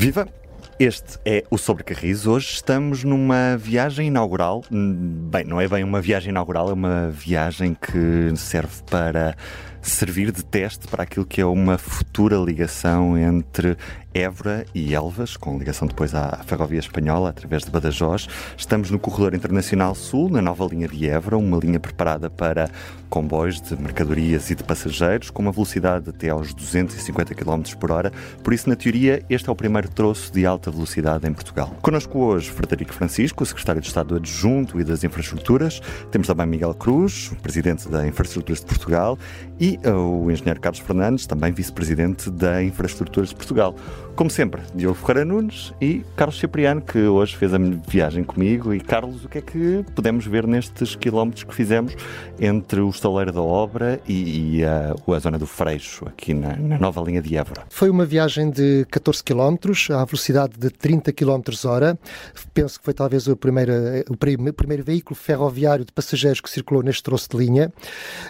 Viva! Este é o Sobre Carris. Hoje estamos numa viagem inaugural. Bem, não é bem uma viagem inaugural, é uma viagem que serve para servir de teste para aquilo que é uma futura ligação entre Évora e Elvas, com ligação depois à ferrovia espanhola através de Badajoz. Estamos no Corredor Internacional Sul, na nova linha de Évora, uma linha preparada para comboios de mercadorias e de passageiros, com uma velocidade até aos 250 km por hora. Por isso, na teoria, este é o primeiro troço de alta velocidade em Portugal. Connosco hoje Frederico Francisco, secretário de Estado Adjunto e das Infraestruturas. Temos também Miguel Cruz, presidente da Infraestruturas de Portugal, e o engenheiro Carlos Fernandes, também vice-presidente da Infraestruturas de Portugal. Como sempre, Diogo Ferreira Nunes e Carlos Cipriano, que hoje fez a viagem comigo. E Carlos, o que é que podemos ver nestes quilómetros que fizemos entre o estaleiro da obra e, e a, a, zona do Freixo, aqui na, na, nova linha de Évora? Foi uma viagem de 14 quilómetros, à velocidade de 30 quilómetros hora. Penso que foi talvez o primeiro, o primeiro veículo ferroviário de passageiros que circulou neste troço de linha.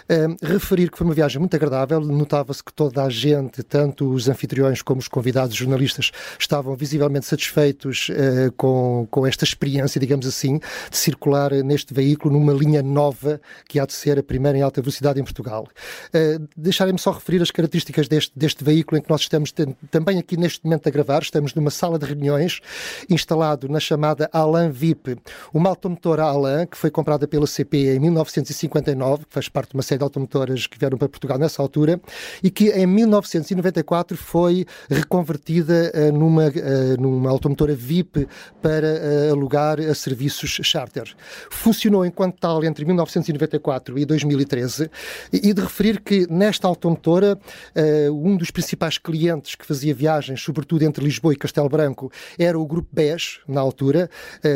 Uh, referir que foi uma viagem muito agradável, notava-se que toda a gente, tanto os anfitriões como os convidados jornalistas estavam visivelmente satisfeitos uh, com, com esta experiência, digamos assim, de circular neste veículo numa linha nova que há de ser a primeira em alta velocidade em Portugal. Uh, Deixarem-me só referir as características deste, deste veículo em que nós estamos também aqui neste momento a gravar. Estamos numa sala de reuniões instalado na chamada Alain VIP, uma automotora Alain que foi comprada pela CP em 1959, que faz parte de uma série de automotoras que vieram para Portugal nessa altura e que em 1994 foi reconvertida uh, numa, uh, numa automotora VIP para uh, alugar a serviços charter. Funcionou enquanto tal entre 1994 e 2013 e, e de referir que nesta automotora um dos principais clientes que fazia viagens, sobretudo entre Lisboa e Castelo Branco, era o Grupo BES, na altura,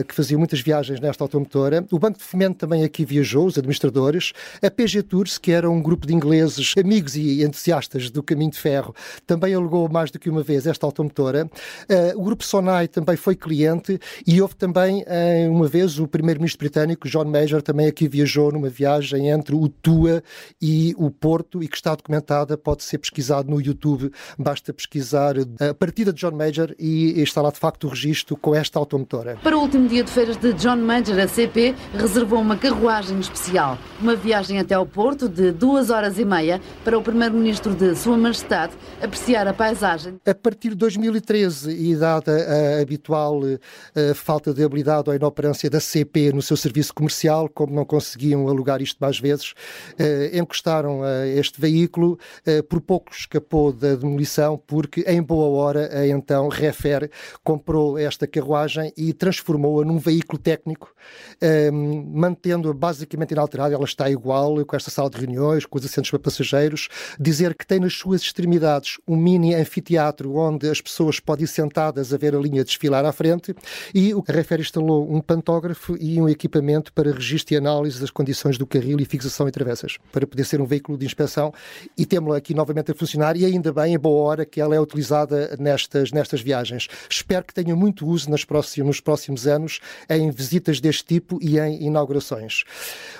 que fazia muitas viagens nesta automotora. O Banco de Fomento também aqui viajou, os administradores. A PG Tours, que era um grupo de ingleses amigos e entusiastas do caminho de ferro, também alugou mais do que uma vez esta automotora. Uh, o grupo Sonai também foi cliente e houve também, uh, uma vez, o primeiro-ministro britânico, John Major, também aqui viajou numa viagem entre o Tua e o Porto e que está documentada, pode ser pesquisado no YouTube, basta pesquisar a partida de John Major e está lá de facto o registro com esta automotora. Para o último dia de feiras de John Major, a CP reservou uma carruagem especial, uma viagem até ao Porto de duas horas e meia para o primeiro-ministro de Sua Majestade apreciar a paisagem. A partir de 2013, e dada a habitual a falta de habilidade ou inoperância da CP no seu serviço comercial, como não conseguiam alugar isto mais vezes, eh, encostaram a este veículo, eh, por pouco escapou da demolição, porque em boa hora, a então Refer comprou esta carruagem e transformou-a num veículo técnico, eh, mantendo-a basicamente inalterada, ela está igual, com esta sala de reuniões, com os assentos para passageiros, dizer que tem nas suas extremidades um mini anfiteatro onde as pessoas podem ir sentadas a ver a linha desfilar à frente e o Carrefer instalou um pantógrafo e um equipamento para registro e análise das condições do carril e fixação em travessas, para poder ser um veículo de inspeção e temos-la aqui novamente a funcionar e ainda bem, em boa hora, que ela é utilizada nestas, nestas viagens. Espero que tenha muito uso nos próximos, nos próximos anos em visitas deste tipo e em inaugurações.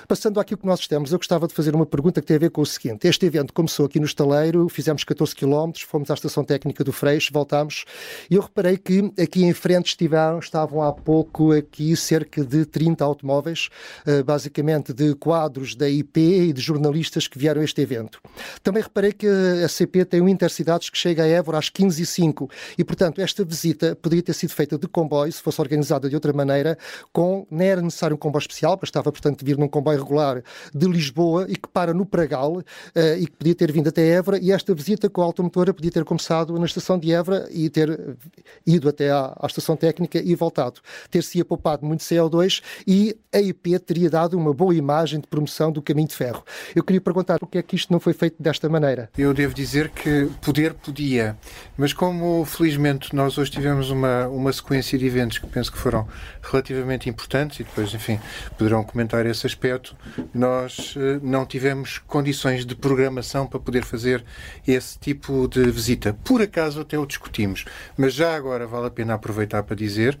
Passando àquilo que nós estamos, eu gostava de fazer uma pergunta que tem a ver com o seguinte. Este evento começou aqui no estaleiro, fizemos 14 km, fomos à estação técnica do Freixo, voltámos e eu reparei que aqui em frente estiveram, estavam há pouco aqui cerca de 30 automóveis, eh, basicamente de quadros da IP e de jornalistas que vieram a este evento. Também reparei que a CP tem um Intercidades que chega a Évora às 15h05 e, portanto, esta visita poderia ter sido feita de comboio, se fosse organizada de outra maneira, com, não era necessário um comboio especial, bastava, portanto, vir num comboio regular de Lisboa e que para no Pragal uh, e que podia ter vindo até Évora e esta visita com a automotora podia ter começado na estação de Évora e ter ido até à, à estação técnica e voltado. Ter-se poupado muito CO2 e a IP teria dado uma boa imagem de promoção do caminho de ferro. Eu queria perguntar por que é que isto não foi feito desta maneira? Eu devo dizer que poder podia, mas como felizmente nós hoje tivemos uma, uma sequência de eventos que penso que foram relativamente importantes e depois, enfim, poderão comentar esse aspecto, nós eh, não tivemos condições de de programação para poder fazer esse tipo de visita. Por acaso até o discutimos, mas já agora vale a pena aproveitar para dizer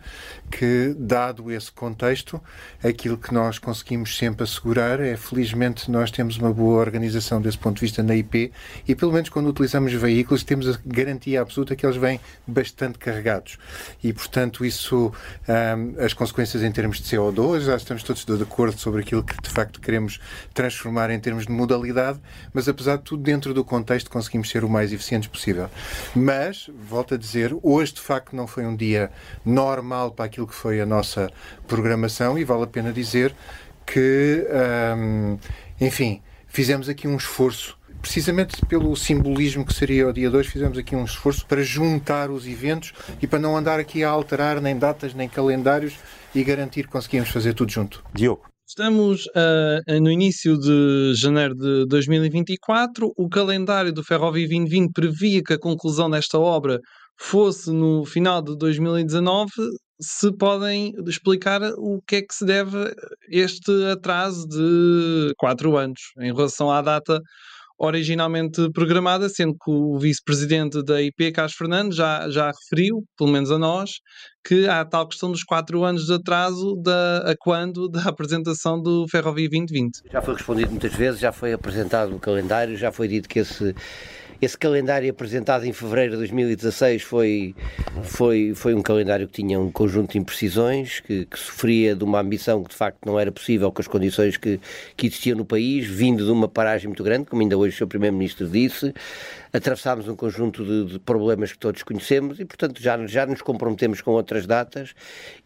que, dado esse contexto, aquilo que nós conseguimos sempre assegurar é, felizmente, nós temos uma boa organização desse ponto de vista na IP e, pelo menos quando utilizamos veículos, temos a garantia absoluta que eles vêm bastante carregados. E, portanto, isso, um, as consequências em termos de CO2, já estamos todos de acordo sobre aquilo que, de facto, queremos transformar em termos de modalidade, mas, apesar de tudo, dentro do contexto, conseguimos ser o mais eficientes possível. Mas, volto a dizer, hoje, de facto, não foi um dia normal para aquilo que foi a nossa programação e vale a pena dizer que, um, enfim, fizemos aqui um esforço precisamente pelo simbolismo que seria o dia 2, fizemos aqui um esforço para juntar os eventos e para não andar aqui a alterar nem datas nem calendários e garantir que conseguimos fazer tudo junto. Diogo. Estamos uh, no início de janeiro de 2024. O calendário do Ferrovia 2020 previa que a conclusão desta obra fosse no final de 2019. Se podem explicar o que é que se deve este atraso de quatro anos em relação à data originalmente programada, sendo que o vice-presidente da IP, Carlos Fernandes, já, já referiu, pelo menos a nós, que há tal questão dos quatro anos de atraso da, a quando da apresentação do Ferrovia 2020. Já foi respondido muitas vezes, já foi apresentado o calendário, já foi dito que esse esse calendário apresentado em fevereiro de 2016 foi, foi, foi um calendário que tinha um conjunto de imprecisões, que, que, sofria de uma ambição que de facto não era possível com as condições que, que existiam no país, vindo de uma paragem muito grande, como ainda hoje o Sr. Primeiro-Ministro disse. Atravessámos um conjunto de, de, problemas que todos conhecemos e, portanto, já, já nos comprometemos com outras datas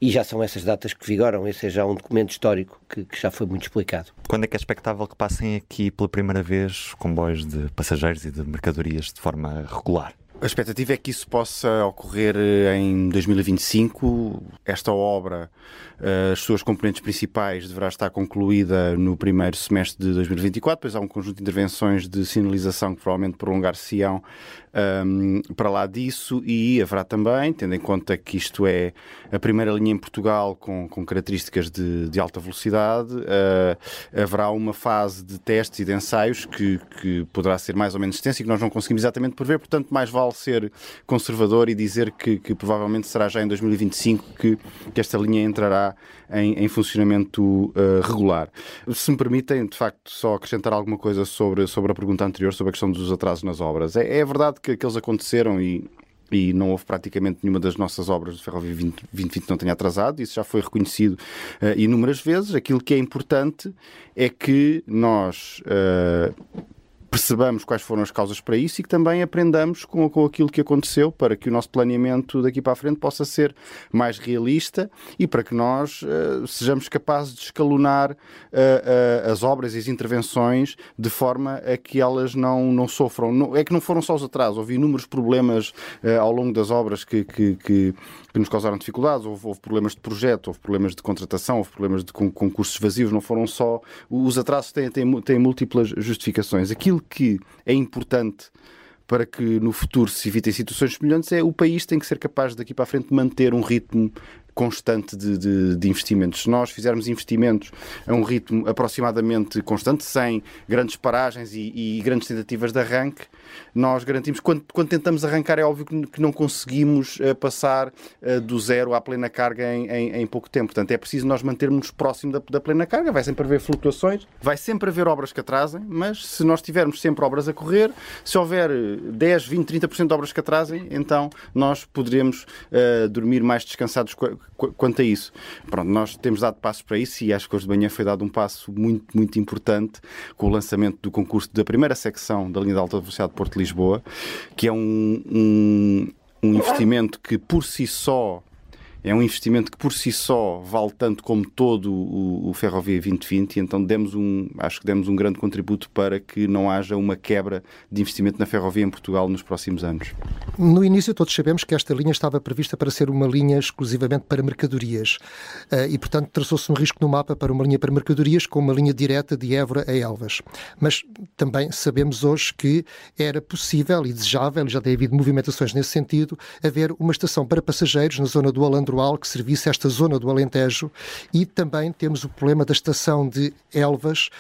e já são essas datas que vigoram. Esse é já um documento histórico que, que já foi muito explicado. Quando é que é expectável que passem aqui pela primeira vez comboios de passageiros e de mercadorias de forma regular? A expectativa é que isso possa ocorrer eh, em 2025. Esta obra, eh, as suas componentes principais, deverá estar concluída no primeiro semestre de 2024. Depois há um conjunto de intervenções de sinalização que provavelmente prolongar-se-ão um, para lá disso e haverá também, tendo em conta que isto é a primeira linha em Portugal com, com características de, de alta velocidade, uh, haverá uma fase de testes e de ensaios que, que poderá ser mais ou menos extensa e que nós não conseguimos exatamente prever, portanto, mais vale ser conservador e dizer que, que provavelmente será já em 2025 que, que esta linha entrará em, em funcionamento uh, regular. Se me permitem, de facto, só acrescentar alguma coisa sobre, sobre a pergunta anterior, sobre a questão dos atrasos nas obras. É, é verdade que aqueles aconteceram e e não houve praticamente nenhuma das nossas obras de Ferrovia 2020 não tenha atrasado, isso já foi reconhecido uh, inúmeras vezes. Aquilo que é importante é que nós uh, percebamos quais foram as causas para isso e que também aprendamos com, com aquilo que aconteceu para que o nosso planeamento daqui para a frente possa ser mais realista e para que nós uh, sejamos capazes de escalonar uh, uh, as obras e as intervenções de forma a que elas não, não sofram. Não, é que não foram só os atrasos, houve inúmeros problemas ao longo das obras que, que, que, que nos causaram dificuldades, houve, houve, problemas de projeto, houve problemas de contratação, houve problemas de concursos vazios, não foram só. Os atrasos têm, têm, têm múltiplas justificações. Aquilo aquilo que é importante para que no futuro se evitem situações semelhantes é o país tem que ser capaz daqui para a frente manter um ritmo constante de, de, de, investimentos. Se nós fizermos investimentos a um ritmo aproximadamente constante, sem grandes paragens e, e grandes tentativas de arranque, nós garantimos, quando, quando tentamos arrancar, é óbvio que, que não conseguimos uh, passar uh, do zero à plena carga em, em, em, pouco tempo. Portanto, é preciso nós mantermos próximo da, da, plena carga. Vai sempre haver flutuações, vai sempre haver obras que atrasem, mas se nós tivermos sempre obras a correr, se houver 10, 20, 30% de obras que atrasem, então nós poderemos uh, dormir mais descansados quanto a isso. Pronto, nós temos dado passos para isso e acho que hoje de manhã foi dado um passo muito, muito importante com o lançamento do concurso da primeira secção da linha de alta velocidade Porto-Lisboa, que é um, um, um investimento que por si só é um investimento que por si só vale tanto como todo o, o Ferrovia 2020 e então demos um, acho que demos um grande contributo para que não haja uma quebra de investimento na ferrovia em Portugal nos próximos anos. No início todos sabemos que esta linha estava prevista para ser uma linha exclusivamente para mercadorias eh, e portanto traçou-se um risco no mapa para uma linha para mercadorias com uma linha direta de Évora a Elvas. Mas também sabemos hoje que era possível e desejável, já tem havido movimentações nesse sentido, haver uma estação para passageiros na zona do Alando Que servisse esta zona do Alentejo e também temos o problema da estação de Elvas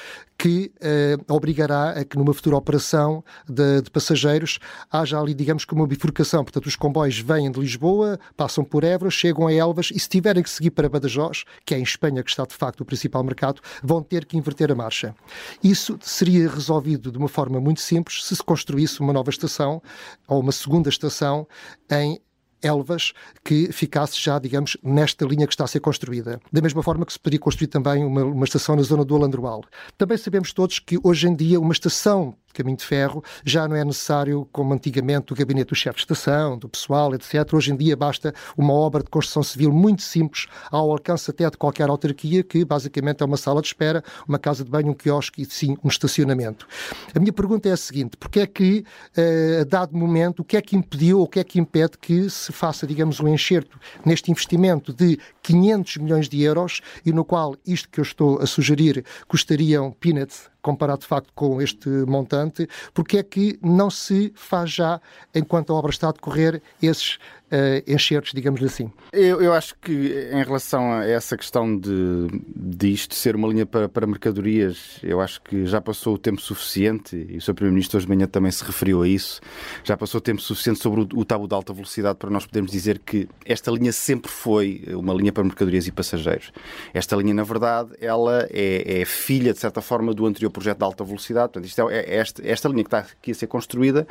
que eh, obrigará a que numa futura operação de, de, passageiros haja ali, digamos que uma bifurcação. Portanto, os comboios vêm de Lisboa, passam por Évora, chegam a Elvas e se tiverem que seguir para Badajoz, que é em Espanha que está de facto o principal mercado, vão ter que inverter a marcha. Isso seria resolvido de uma forma muito simples se se construísse uma nova estação ou uma segunda estação em Elvas que ficasse já, digamos, nesta linha que está a ser construída. Da mesma forma que se poderia construir também uma, uma estação na zona do Alandroal. Também sabemos todos que hoje em dia uma estação caminho de ferro já não é necessário, como antigamente, o gabinete do chefe de estação, do pessoal, etc. Hoje em dia basta uma obra de construção civil muito simples, ao alcance até de qualquer autarquia, que basicamente é uma sala de espera, uma casa de banho, um quiosque e sim um estacionamento. A minha pergunta é a seguinte: porque é que, eh, a dado momento, o que é que impediu ou o que é que impede que se faça, digamos, um enxerto neste investimento de 500 milhões de euros e no qual isto que eu estou a sugerir custariam peanuts comparado de facto com este montante, porque é que não se faz já, enquanto a obra está a decorrer, esses uh, enxertos, digamos assim. Eu, eu, acho que em relação a essa questão de, de isto ser uma linha para, para mercadorias, eu acho que já passou o tempo suficiente, e o Sr. Primeiro-Ministro hoje de manhã também se referiu a isso, já passou o tempo suficiente sobre o, o tabu de alta velocidade para nós podermos dizer que esta linha sempre foi uma linha para mercadorias e passageiros. Esta linha, na verdade, ela é, é filha, de certa forma, do anterior projeto de alta velocidade. Portanto, isto é, é esta, esta linha que está aqui a ser construída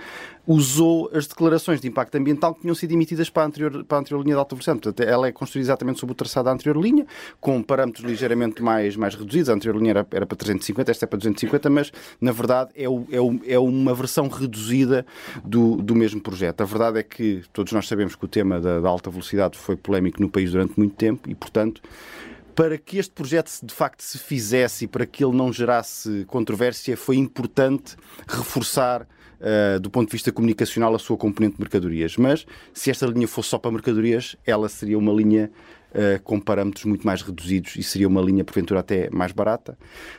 usou as declarações de impacto ambiental que tinham sido emitidas para a anterior, para a anterior linha de alta velocidade. Portanto, ela é construída exatamente sobre o traçado da anterior linha, com parâmetros ligeiramente mais, mais reduzidos. A anterior linha era, era para 350, esta é para 250, mas na verdade é, o, é, o, é uma versão reduzida do, do mesmo projeto. A verdade é que todos nós sabemos que o tema da, da alta velocidade foi polémico no país durante muito tempo e, portanto, para que este projeto de facto se fizesse e para que ele não gerasse controvérsia, foi importante reforçar uh, do ponto de vista comunicacional, a sua componente de mercadorias. Mas se esta linha fosse só para mercadorias, ela seria uma linha Uh, com parâmetros muito mais reduzidos e seria uma linha, porventura, até mais barata.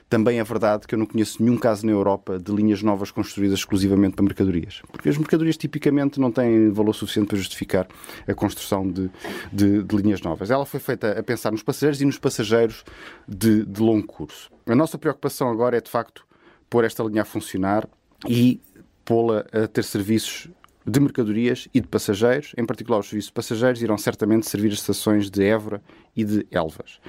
Também é verdade que eu não conheço nenhum caso na Europa de linhas novas construídas exclusivamente para mercadorias, porque as mercadorias tipicamente não têm valor suficiente para justificar a construção de, de, de linhas novas. Ela foi feita a pensar nos passageiros e nos passageiros de, de longo curso. A nossa preocupação agora é, de facto, pôr esta linha a funcionar e pô-la a ter serviços de mercadorias e de passageiros, em particular os serviços de passageiros, irão certamente servir as estações de Évora e de Elvas.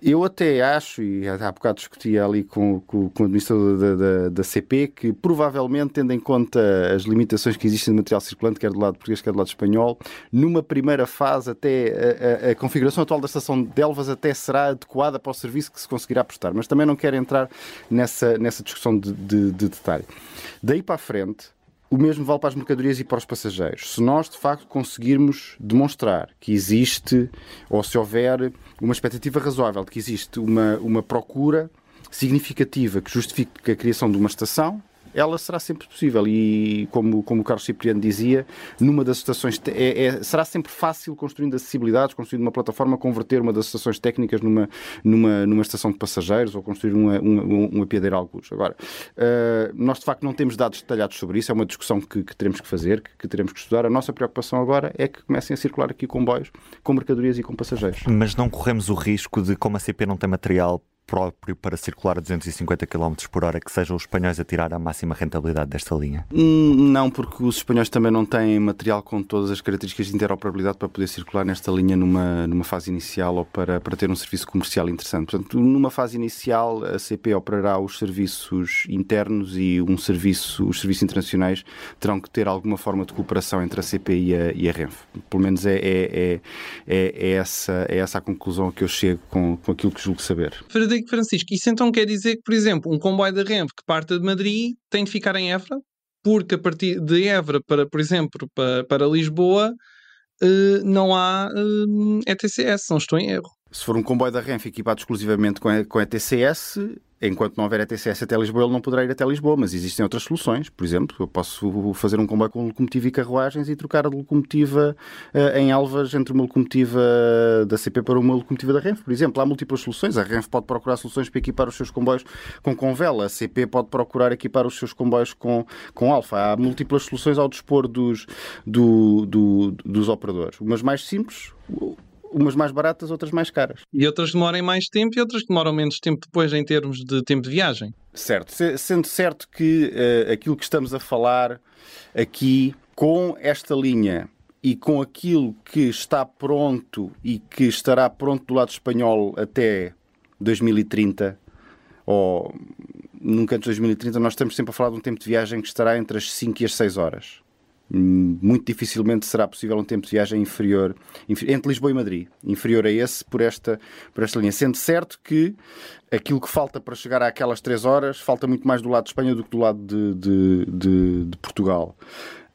Eu até acho, e há bocado discutia ali com, com, com o administrador da, da, da, CP, que provavelmente, tendo em conta as limitações que existem de material circulante, quer do lado português, quer do lado espanhol, numa primeira fase, até a, a, a configuração atual da estação de Elvas até será adequada para o serviço que se conseguirá prestar. Mas também não quero entrar nessa, nessa discussão de, de, de detalhe. Daí para a frente, o mesmo vale para as mercadorias e para os passageiros. Se nós, de facto, conseguirmos demonstrar que existe, ou se houver uma expectativa razoável de que existe uma, uma procura significativa que justifique a criação de uma estação, ela será sempre possível. E, como, como o Carlos Cipriano dizia, numa das estações. É, é, será sempre fácil, construindo acessibilidades, construindo uma plataforma, converter uma das estações técnicas numa, numa, numa estação de passageiros ou construir uma, uma, uma piadeira alguns. Agora, uh, nós de facto não temos dados detalhados sobre isso, é uma discussão que, que teremos que fazer, que, que, teremos que estudar. A nossa preocupação agora é que comecem a circular aqui comboios com mercadorias e com passageiros. Mas não corremos o risco de, como a CP não tem material próprio para circular a 250 km por hora que sejam os espanhóis a tirar a máxima rentabilidade desta linha? Hum, não, porque os espanhóis também não têm material com todas as características de interoperabilidade para poder circular nesta linha numa, numa fase inicial ou para, para ter um serviço comercial interessante. Portanto, numa fase inicial, a CP operará os serviços internos e um serviço, os serviços internacionais terão que ter alguma forma de cooperação entre a CP e a, e a Renfe. Pelo menos é, é, é, é, essa, é essa a conclusão a que eu chego com, com aquilo que julgo saber. Frederico, Francisco, isso então quer dizer que, por exemplo, um comboio da Renfe que parte de Madrid tem de ficar em Évora, porque a partir de Évora para, por exemplo, para, para Lisboa, uh, não há uh, eh, ETCS, não estou em erro. Se for um comboio da Renfe equipado exclusivamente com, com ETCS, enquanto não houver ETCS até Lisboa, ele não poderá ir até Lisboa, mas existem outras soluções. Por exemplo, eu posso fazer um comboio com locomotiva e carruagens e trocar a locomotiva uh, em Alvas entre uma locomotiva da CP para uma locomotiva da Renfe. Por exemplo, há múltiplas soluções. A Renfe pode procurar soluções para equipar os seus comboios com Convela. A CP pode procurar equipar os seus comboios com, com Alfa. Há múltiplas soluções ao dispor dos, do, do, dos operadores. Umas mais simples, umas mais baratas, outras mais caras. E outras demorem mais tempo e outras demoram menos tempo depois em termos de tempo de viagem. Certo, sendo certo que uh, aquilo que estamos a falar aqui com esta linha e com aquilo que está pronto e que estará pronto do lado espanhol até 2030 ou nunca antes de 2030, nós estamos sempre a falar de um tempo de viagem que estará entre as 5 e as 6 horas. Muito dificilmente será possível um tempo de viagem inferior, entre Lisboa e Madrid, inferior a esse por esta, por esta linha. Sendo certo que aquilo que falta para chegar àquelas 3 horas falta muito mais do lado de Espanha do que do lado de, de, de, de Portugal.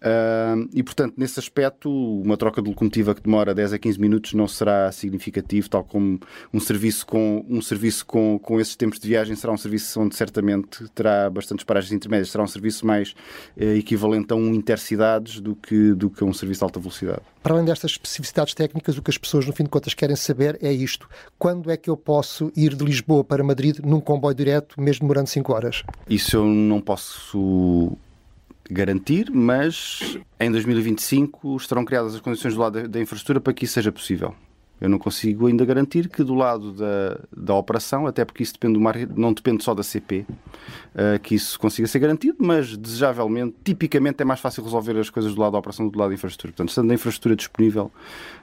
Uh, e, portanto, nesse aspecto, uma troca de locomotiva que demora 10 a 15 minutos não será significativo, tal como um serviço com, um serviço com, com esses tempos de viagem será um serviço onde certamente terá bastantes paragens intermédias, será um serviço mais eh, equivalente a um intercidades do que, do que a um serviço de alta velocidade. Para além destas especificidades técnicas, o que as pessoas, no fim de contas, querem saber é isto. Quando é que eu posso ir de Lisboa para Madrid num comboio direto, mesmo demorando 5 horas? Isso eu não posso garantir, mas em 2025 estarão criadas as condições do lado da infraestrutura para que isso seja possível. Eu não consigo ainda garantir que do lado da, da operação, até porque isso depende mar, não depende só da CP, uh, eh, que isso consiga ser garantido, mas desejavelmente, tipicamente é mais fácil resolver as coisas do lado da operação do que do lado da infraestrutura. Portanto, estando a infraestrutura disponível,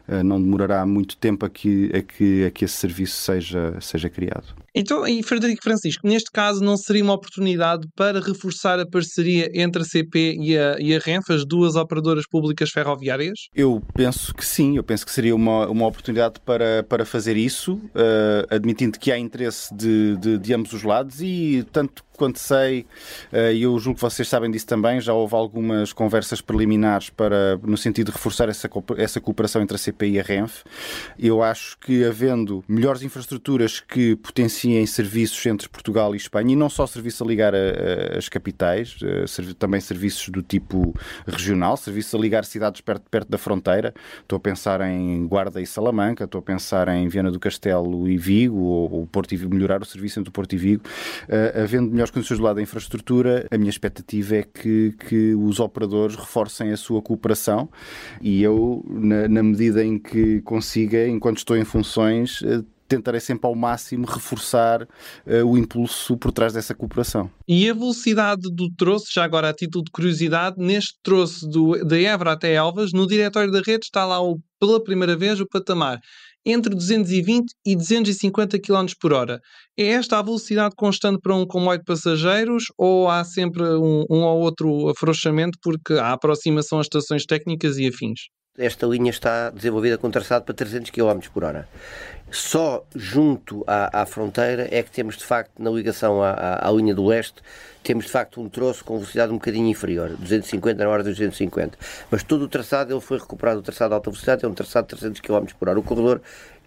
uh, não demorará muito tempo a que, a que, a que esse serviço seja, seja criado. Então, e Frederico Francisco, neste caso não seria uma oportunidade para reforçar a parceria entre a CP e a, e a RENF, as duas operadoras públicas ferroviárias? Eu penso que sim, eu penso que seria uma, uma oportunidade para, para fazer isso, uh, admitindo que há interesse de, de, de ambos os lados e tanto quanto sei, eh, e eu julgo que vocês sabem disso também, já houve algumas conversas preliminares para, no sentido de reforçar essa, essa cooperação entre a CP e a RENF. Eu acho que havendo melhores infraestruturas que potenciem serviços entre Portugal e Espanha, e não só serviços a ligar a, a, as capitais, eh, também serviços do tipo regional, serviços a ligar cidades perto, perto da fronteira. Estou a pensar em Guarda e Salamanca, estou a pensar em Viana do Castelo e Vigo, ou, ou Porto e melhorar o serviço entre o Porto e Vigo, uh, havendo melhores condições do lado da infraestrutura, a minha expectativa é que, que os operadores reforcem a sua cooperação e eu, na, na medida em que consiga, enquanto estou em funções, eh, tentarei sempre ao máximo reforçar uh, o impulso por trás dessa cooperação. E a velocidade do troço, já agora a título de curiosidade, neste troço do, de Évora até Elvas, no diretório da rede está lá o, pela primeira vez o patamar entre 220 e 250 km por hora. É esta a velocidade constante para um comboio de passageiros ou há sempre um, um ou outro afrouxamento porque há aproximação às estações técnicas e afins? Esta linha está desenvolvida com traçado para 300 km por hora. Só junto à, à, fronteira é que temos de facto, na ligação à, à, à, linha do leste, temos de facto um troço com velocidade um bocadinho inferior, 250 na hora de 250. Mas todo o traçado ele foi recuperado, o traçado de alta velocidade é um traçado de 300 km por hora. O corredor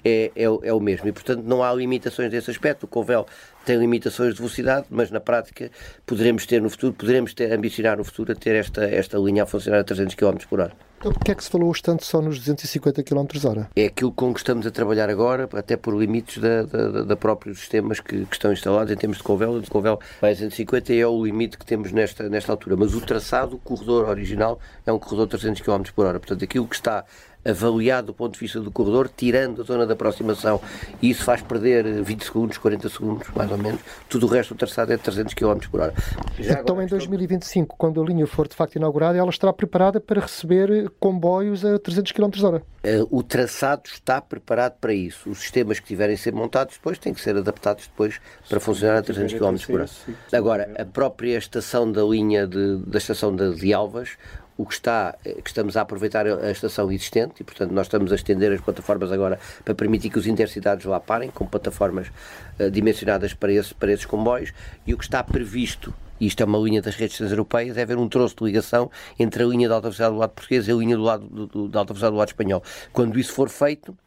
é, é, é, o mesmo. E, portanto, não há limitações desse aspecto. O Covel tem limitações de velocidade, mas na prática poderemos ter no futuro, poderemos ter, ambicionar no futuro a ter esta, esta linha a funcionar a 300 km por hora. Então, porquê é que se falou hoje tanto só nos 250 km hora? É aquilo com que estamos a trabalhar agora, até por limites da, da, da próprios sistemas que, que, estão instalados em termos de Covel. De Covel vai a 250 e é o limite que temos nesta, nesta altura. Mas o traçado, o corredor original, é um corredor de 300 km por hora. Portanto, aquilo que está avaliado do ponto de vista do corredor, tirando a zona de aproximação, e isso faz perder 20 segundos, 40 segundos, mais ou menos. Tudo o resto do traçado é de 300 km por hora. Já então, em 2025, quando a linha for de facto inaugurada, ela estará preparada para receber comboios a 300 km hora? Eh, o traçado está preparado para isso. Os sistemas que tiverem a ser montados depois têm que ser adaptados depois para funcionar a 300 km por hora. Agora, a própria estação da linha de, da estação de, de Alvas o que está, eh, que estamos a aproveitar a estação existente e, portanto, nós estamos a estender as plataformas agora para permitir que os intercidades lá parem, com plataformas uh, dimensionadas para, esse, para esses comboios, e o que está previsto, e isto é uma linha das redes europeias, é haver um troço de ligação entre a linha de alta velocidade do lado português e a linha do lado do, do, da alta velocidade do lado espanhol. Quando isso for feito,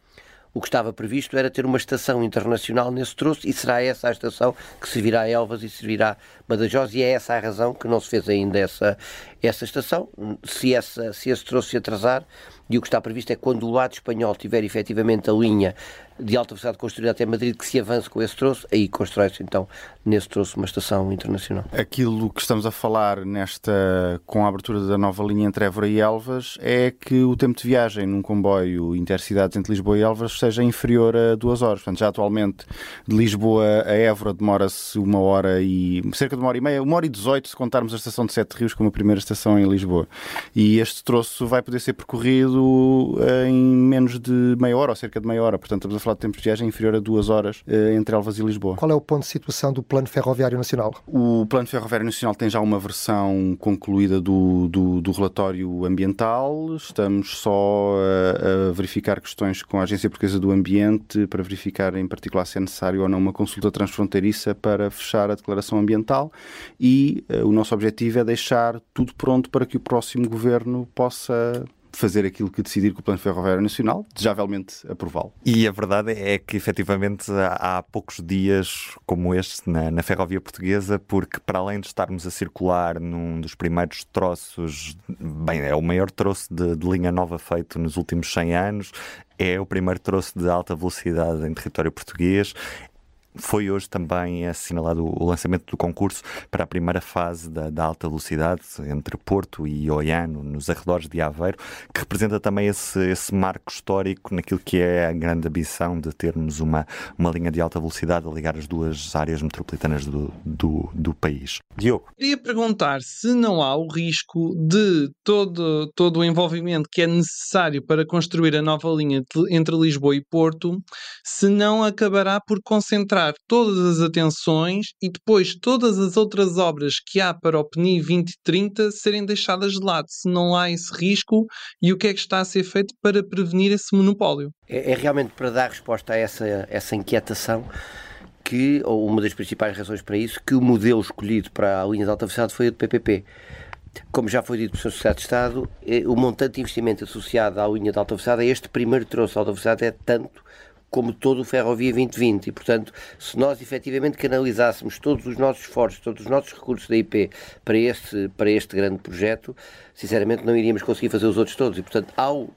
o que estava previsto era ter uma estação internacional nesse troço e será essa a estação que servirá a Elvas e servirá Badajoz e é essa a razão que não se fez ainda essa, essa estação. Se, essa, se esse troço se atrasar, e o que está previsto é quando o lado espanhol tiver efetivamente a linha de alta velocidade construída até Madrid, que se avance com esse troço, aí constrói-se então nesse troço uma estação internacional. Aquilo que estamos a falar nesta, com a abertura da nova linha entre Évora e Elvas, é que o tempo de viagem num comboio intercidades entre Lisboa e Elvas seja inferior a duas horas. Portanto, já atualmente de Lisboa a Évora demora-se uma hora e cerca de uma hora e meia, uma hora e dezoito se contarmos a estação de Sete Rios como a primeira estação em Lisboa. E este troço vai poder ser percorrido em menos de meia hora ou cerca de meia hora. Portanto, estamos a falar de tempos de viagem inferior a duas horas eh, entre Elvas e Lisboa. Qual é o ponto de situação do Plano Ferroviário Nacional? O Plano Ferroviário Nacional tem já uma versão concluída do, do, do relatório ambiental. Estamos só a, a, verificar questões com a Agência Portuguesa do Ambiente para verificar em particular se é necessário ou não uma consulta transfronteiriça para fechar a declaração ambiental e uh, o nosso objetivo é deixar tudo pronto para que o próximo governo possa fazer aquilo que decidir com o Plano Ferroviário Nacional, desejavelmente aprová-lo. E a verdade é que, efetivamente, há poucos dias como este na, na ferrovia portuguesa, porque para além de estarmos a circular num dos primeiros troços, bem, é o maior troço de, de linha nova feito nos últimos 100 anos, é o primeiro troço de alta velocidade em território português, foi hoje também assinalado o lançamento do concurso para a primeira fase da, da, alta velocidade entre Porto e Oiano, nos arredores de Aveiro, que representa também esse, esse marco histórico naquilo que é a grande ambição de termos uma, uma linha de alta velocidade a ligar as duas áreas metropolitanas do, do, do país. Diogo. Queria perguntar se não há o risco de todo, todo o envolvimento que é necessário para construir a nova linha entre Lisboa e Porto, se não acabará por concentrar todas as atenções e depois todas as outras obras que há para o PNI 2030 serem deixadas de lado, se não há esse risco e o que é que está a ser feito para prevenir esse monopólio. É, é realmente para dar resposta a essa, essa inquietação que, ou uma das principais razões para isso, que o modelo escolhido para a linha de alta velocidade foi o de PPP. Como já foi dito pelo Sr. Secretário de Estado, é, o montante de investimento associado à linha de alta velocidade, a este primeiro troço de alta velocidade, é tanto como todo o Ferrovia 2020. E, portanto, se nós efetivamente canalizássemos todos os nossos esforços, todos os nossos recursos da IP para este, para este grande projeto, sinceramente não iríamos conseguir fazer os outros todos. E, portanto, ao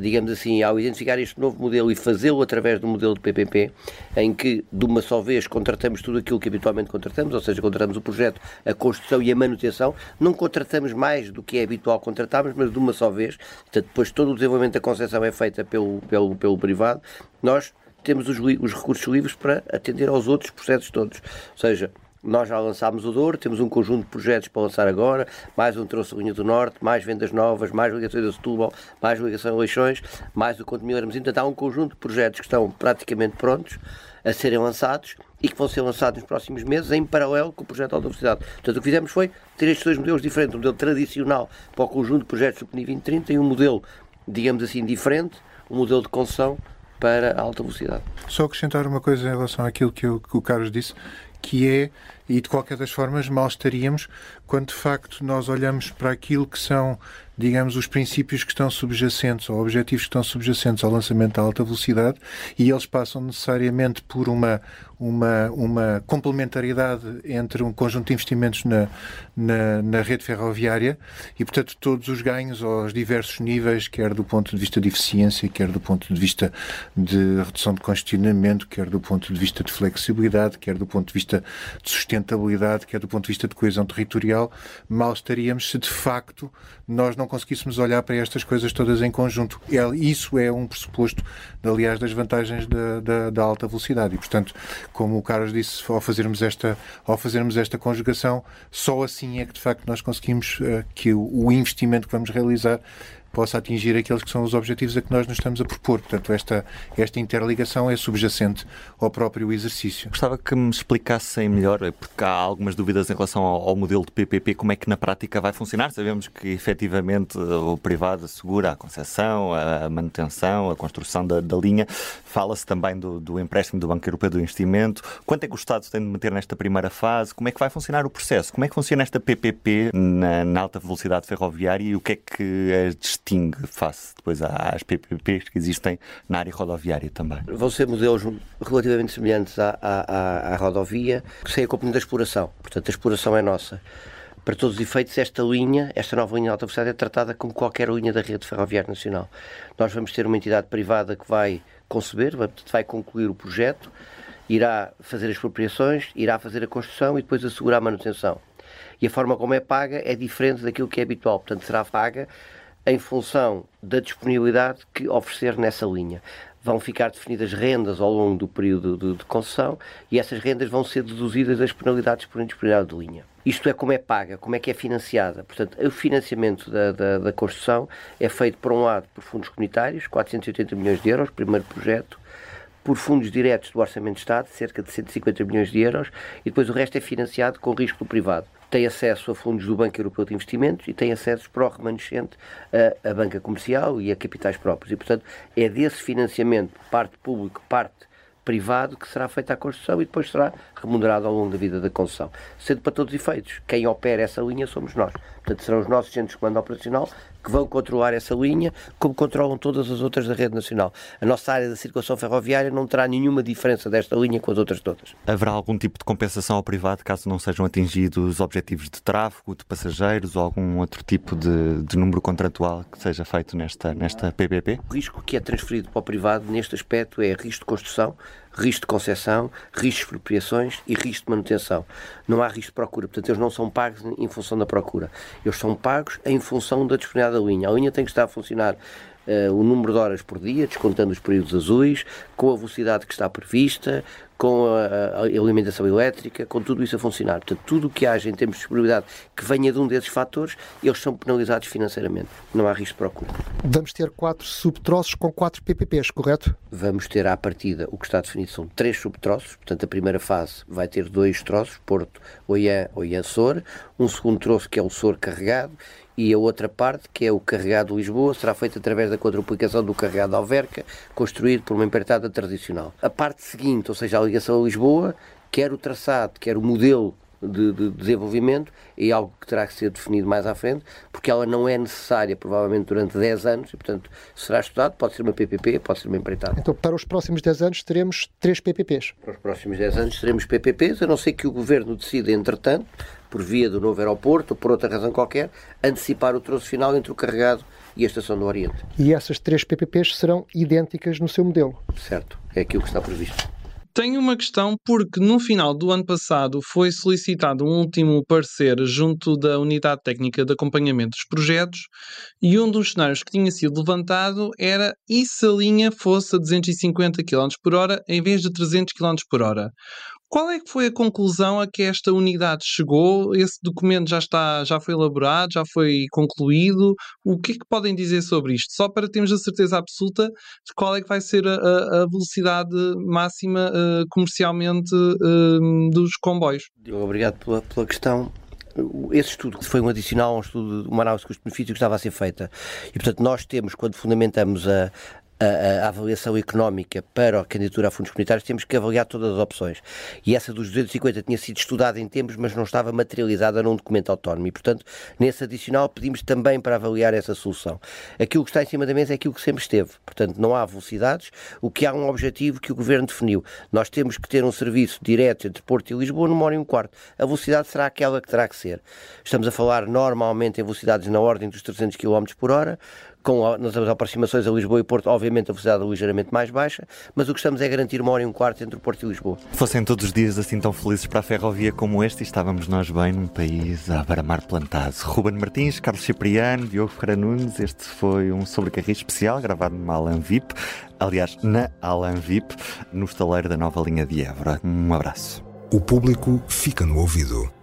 digamos assim, ao identificar este novo modelo e fazê-lo através do modelo de PPP, em que de uma só vez contratamos tudo aquilo que habitualmente contratamos, ou seja, contratamos o projeto, a construção e a manutenção, não contratamos mais do que é habitual contratarmos, mas de uma só vez, portanto, depois todo o desenvolvimento da concessão é feita pelo, pelo, pelo privado, nós temos os, os recursos livres para atender aos outros processos todos. Ou seja, nós já lançámos o Douro, temos um conjunto de projetos para lançar agora, mais um Troço Linha do Norte, mais vendas novas, mais ligações a Setúbal, mais ligação a Leixões, mais o Conto Mil Portanto, há um conjunto de projetos que estão praticamente prontos a serem lançados e que vão ser lançados nos próximos meses em paralelo com o projeto de alta velocidade. Portanto, o que fizemos foi ter estes dois modelos diferentes, um modelo tradicional para o conjunto de projetos do PNI 2030 e um modelo, digamos assim, diferente, um modelo de concessão para a alta velocidade. Só acrescentar uma coisa em relação àquilo que, que o Carlos disse, que é, e de qualquer das formas, mal estaríamos quando de facto nós olhamos para aquilo que são, digamos, os princípios que estão subjacentes ou objetivos que estão subjacentes ao lançamento da alta velocidade e eles passam necessariamente por uma, uma, uma complementariedade entre um conjunto de investimentos na, na, na, rede ferroviária e, portanto, todos os ganhos aos diversos níveis, quer do ponto de vista de eficiência, quer do ponto de vista de redução de congestionamento, quer do ponto de vista de flexibilidade, quer do ponto de vista de sustentabilidade, quer do ponto de vista de coesão territorial, mal estaríamos se de facto nós não conseguíssemos olhar para estas coisas todas em conjunto. Isso é um pressuposto, aliás, das vantagens da, da, da alta velocidade e, portanto, como o Carlos disse, ao fazermos esta, ao fazermos esta conjugação, só assim é que de facto nós conseguimos uh, que o, o investimento que vamos realizar possa atingir aqueles que são os objetivos a que nós nos estamos a propor. Portanto, esta, esta interligação é subjacente ao próprio exercício. Gostava que me explicassem melhor, porque há algumas dúvidas em relação ao, ao, modelo de PPP, como é que na prática vai funcionar. Sabemos que efetivamente o privado assegura a concessão, a manutenção, a construção da, da linha. Fala-se também do, do, empréstimo do Banco Europeu do Investimento. Quanto é que o Estado tem de meter nesta primeira fase? Como é que vai funcionar o processo? Como é que funciona esta PPP na, na alta velocidade ferroviária e o que é que é distingue face depois às PPPs que existem na área rodoviária também? Vão ser modelos relativamente semelhantes à, à, à rodovia, sem a componente da exploração. Portanto, a exploração é nossa. Para todos os efeitos, esta linha, esta nova linha de alta velocidade é tratada como qualquer linha da rede ferroviária nacional. Nós vamos ter uma entidade privada que vai conceber, vai concluir o projeto, irá fazer as expropriações, irá fazer a construção e depois assegurar a manutenção. E a forma como é paga é diferente daquilo que é habitual, portanto será paga em função da disponibilidade que oferecer nessa linha vão ficar definidas rendas ao longo do período de, de, concessão e essas rendas vão ser deduzidas das penalidades por indisponibilidade de linha. Isto é como é paga, como é que é financiada. Portanto, o financiamento da, da, da construção é feito, por um lado, por fundos comunitários, 480 milhões de euros, primeiro projeto, por fundos diretos do Orçamento de Estado, cerca de 150 milhões de euros, e depois o resto é financiado com risco privado. Tem acesso a fundos do Banco Europeu de Investimentos e tem acesso para o remanescente a, a banca comercial e a capitais próprios. E, portanto, é desse financiamento, parte público, parte privado, que será feita a construção e depois será remunerado ao longo da vida da concessão. Sendo para todos os efeitos, quem opera essa linha somos nós. Portanto, serão os nossos centros de comando operacional que vão controlar essa linha, como controlam todas as outras da rede nacional. A nossa área da circulação ferroviária não terá nenhuma diferença desta linha com as outras todas. Haverá algum tipo de compensação ao privado caso não sejam atingidos objetivos de tráfego, de passageiros ou algum outro tipo de, de número contratual que seja feito nesta, nesta PPP? O risco que é transferido para o privado neste aspecto é risco de construção, risco de concessão, risco de expropriações e risco de manutenção. Não há risco de procura, portanto, eles não são pagos em função da procura. Eles são pagos em função da disponibilidade da linha. A linha tem que estar a funcionar uh, o número de horas por dia, descontando os períodos azuis, com a velocidade que está prevista, com a, a, alimentação elétrica, com tudo isso a funcionar. Portanto, tudo o que haja em termos de disponibilidade que venha de um desses fatores, eles são penalizados financeiramente. Não há risco de procura. Vamos ter quatro subtroços com quatro PPPs, correto? Vamos ter à partida, o que está definido são três subtroços, portanto a primeira fase vai ter dois troços, Porto, Oiã, Oiã-Sor, um segundo troço que é o Sor carregado e a outra parte, que é o carregado Lisboa, será feita através da quadruplicação do carregado Alverca, construído por uma empreitada tradicional. A parte seguinte, ou seja, a ligação a Lisboa, quer o traçado, quer o modelo de, de, desenvolvimento é algo que terá que ser definido mais à frente, porque ela não é necessária provavelmente durante 10 anos e, portanto, será estudado, pode ser uma PPP, pode ser uma empreitada. Então, para os próximos 10 anos teremos 3 PPPs? Para os próximos 10 anos teremos PPPs, a não ser que o Governo decida, entretanto, por via do novo aeroporto ou por outra razão qualquer, antecipar o troço final entre o carregado e a Estação do Oriente. E essas três PPPs serão idênticas no seu modelo? Certo, é aquilo que está previsto. Tenho uma questão porque no final do ano passado foi solicitado um último parecer junto da Unidade Técnica de Acompanhamento dos Projetos e um dos cenários que tinha sido levantado era e se a linha fosse a 250 km por hora em vez de 300 km por hora. Qual é que foi a conclusão a que esta unidade chegou? Esse documento já está, já foi elaborado, já foi concluído. O que é que podem dizer sobre isto? Só para termos a certeza absoluta de qual é que vai ser a, a velocidade máxima uh, comercialmente uh, dos comboios. Obrigado pela, pela questão esse estudo foi um adicional a um estudo, uma análise de custo-benefício que estava a ser feita. E, portanto, nós temos, quando fundamentamos a, a, a, avaliação económica para a candidatura a fundos comunitários, temos que avaliar todas as opções. E essa dos 250 tinha sido estudada em tempos, mas não estava materializada num documento autónomo. E, portanto, nesse adicional pedimos também para avaliar essa solução. Aquilo que está em cima da mesa é aquilo que sempre esteve. Portanto, não há velocidades, o que há um objetivo que o Governo definiu. Nós temos que ter um serviço direto entre Porto e Lisboa numa hora e um quarto. A velocidade será aquela que terá que ser. Estamos a falar normalmente em velocidades na ordem dos 300 km por hora, com nas aproximações a Lisboa e Porto, obviamente a velocidade é ligeiramente mais baixa, mas o que estamos é garantir uma hora e um quarto entre o Porto e Lisboa. Fossem todos os dias assim tão felizes para a ferrovia como este, e estávamos nós bem num país a baramar plantado. Ruben Martins, Carlos Cipriano, Diogo Ferreira Nunes, este foi um sobrecarris especial gravado numa Alan VIP, aliás, na Alan VIP, no estaleiro da nova linha de Évora. Um abraço. O público fica no ouvido.